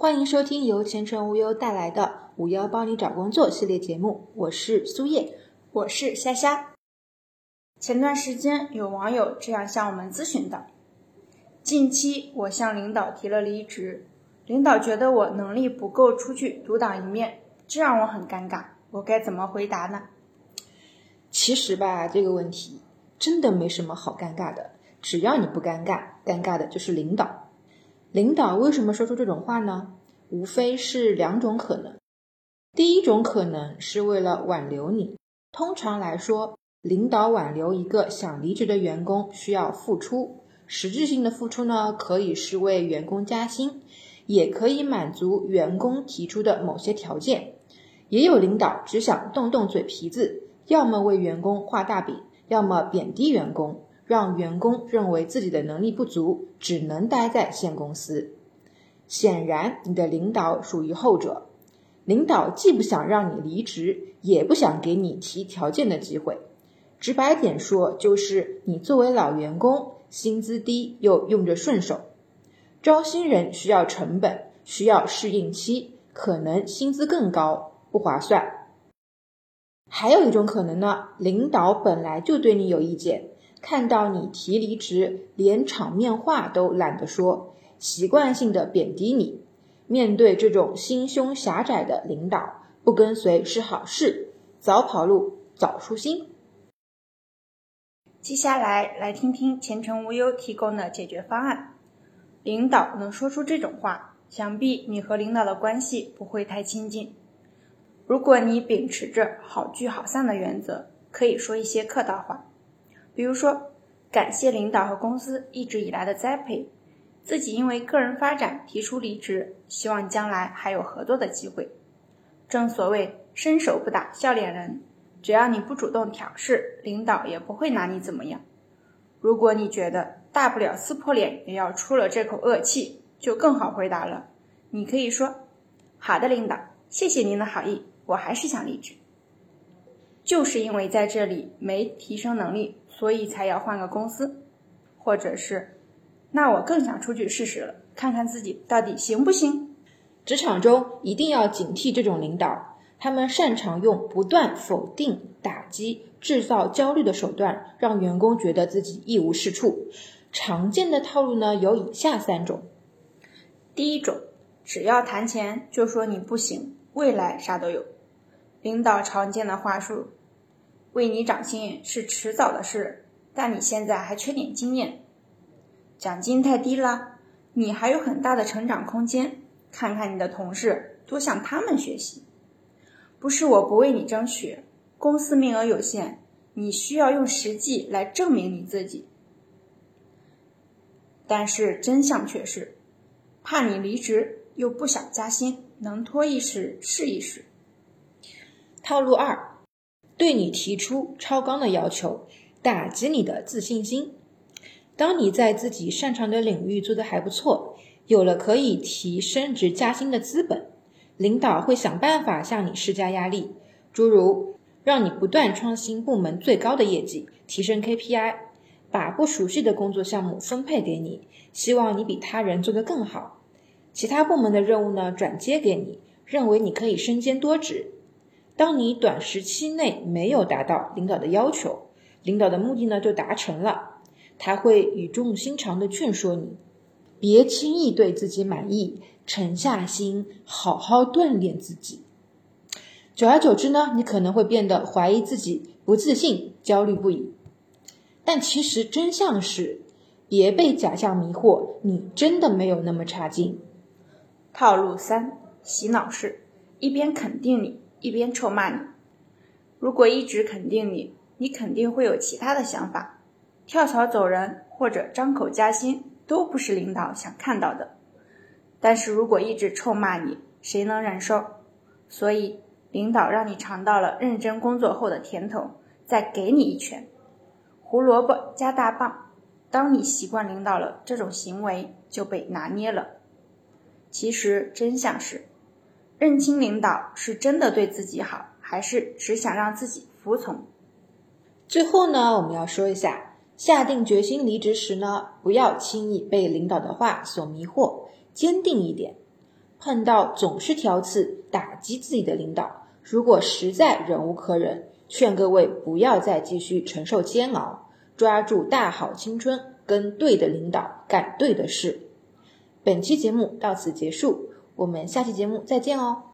欢迎收听由前程无忧带来的“五幺帮你找工作”系列节目，我是苏叶，我是虾虾。前段时间有网友这样向我们咨询的：近期我向领导提了离职，领导觉得我能力不够出去独当一面，这让我很尴尬，我该怎么回答呢？其实吧，这个问题真的没什么好尴尬的，只要你不尴尬，尴尬的就是领导。领导为什么说出这种话呢？无非是两种可能。第一种可能是为了挽留你。通常来说，领导挽留一个想离职的员工需要付出，实质性的付出呢，可以是为员工加薪，也可以满足员工提出的某些条件。也有领导只想动动嘴皮子，要么为员工画大饼，要么贬低员工。让员工认为自己的能力不足，只能待在现公司。显然，你的领导属于后者。领导既不想让你离职，也不想给你提条件的机会。直白点说，就是你作为老员工，薪资低又用着顺手。招新人需要成本，需要适应期，可能薪资更高，不划算。还有一种可能呢，领导本来就对你有意见。看到你提离职，连场面话都懒得说，习惯性的贬低你。面对这种心胸狭窄的领导，不跟随是好事，早跑路早舒心。接下来来听听前程无忧提供的解决方案。领导能说出这种话，想必你和领导的关系不会太亲近。如果你秉持着好聚好散的原则，可以说一些客套话。比如说，感谢领导和公司一直以来的栽培，自己因为个人发展提出离职，希望将来还有合作的机会。正所谓伸手不打笑脸人，只要你不主动挑事，领导也不会拿你怎么样。如果你觉得大不了撕破脸也要出了这口恶气，就更好回答了。你可以说：“好的，领导，谢谢您的好意，我还是想离职，就是因为在这里没提升能力。”所以才要换个公司，或者是，那我更想出去试试了，看看自己到底行不行。职场中一定要警惕这种领导，他们擅长用不断否定、打击、制造焦虑的手段，让员工觉得自己一无是处。常见的套路呢有以下三种：第一种，只要谈钱就说你不行，未来啥都有。领导常见的话术。为你涨薪是迟早的事，但你现在还缺点经验，奖金太低了，你还有很大的成长空间。看看你的同事，多向他们学习。不是我不为你争取，公司名额有限，你需要用实际来证明你自己。但是真相却是，怕你离职又不想加薪，能拖一时是一时。套路二。对你提出超纲的要求，打击你的自信心。当你在自己擅长的领域做得还不错，有了可以提升职加薪的资本，领导会想办法向你施加压力，诸如让你不断创新部门最高的业绩，提升 KPI，把不熟悉的工作项目分配给你，希望你比他人做得更好。其他部门的任务呢，转接给你，认为你可以身兼多职。当你短时期内没有达到领导的要求，领导的目的呢就达成了，他会语重心长的劝说你，别轻易对自己满意，沉下心好好锻炼自己。久而久之呢，你可能会变得怀疑自己，不自信，焦虑不已。但其实真相是，别被假象迷惑，你真的没有那么差劲。套路三：洗脑式，一边肯定你。一边臭骂你，如果一直肯定你，你肯定会有其他的想法，跳槽走人或者张口加薪都不是领导想看到的。但是如果一直臭骂你，谁能忍受？所以领导让你尝到了认真工作后的甜头，再给你一拳，胡萝卜加大棒。当你习惯领导了，这种行为就被拿捏了。其实真相是。认清领导是真的对自己好，还是只想让自己服从？最后呢，我们要说一下，下定决心离职时呢，不要轻易被领导的话所迷惑，坚定一点。碰到总是挑刺、打击自己的领导，如果实在忍无可忍，劝各位不要再继续承受煎熬，抓住大好青春，跟对的领导干对的事。本期节目到此结束，我们下期节目再见哦。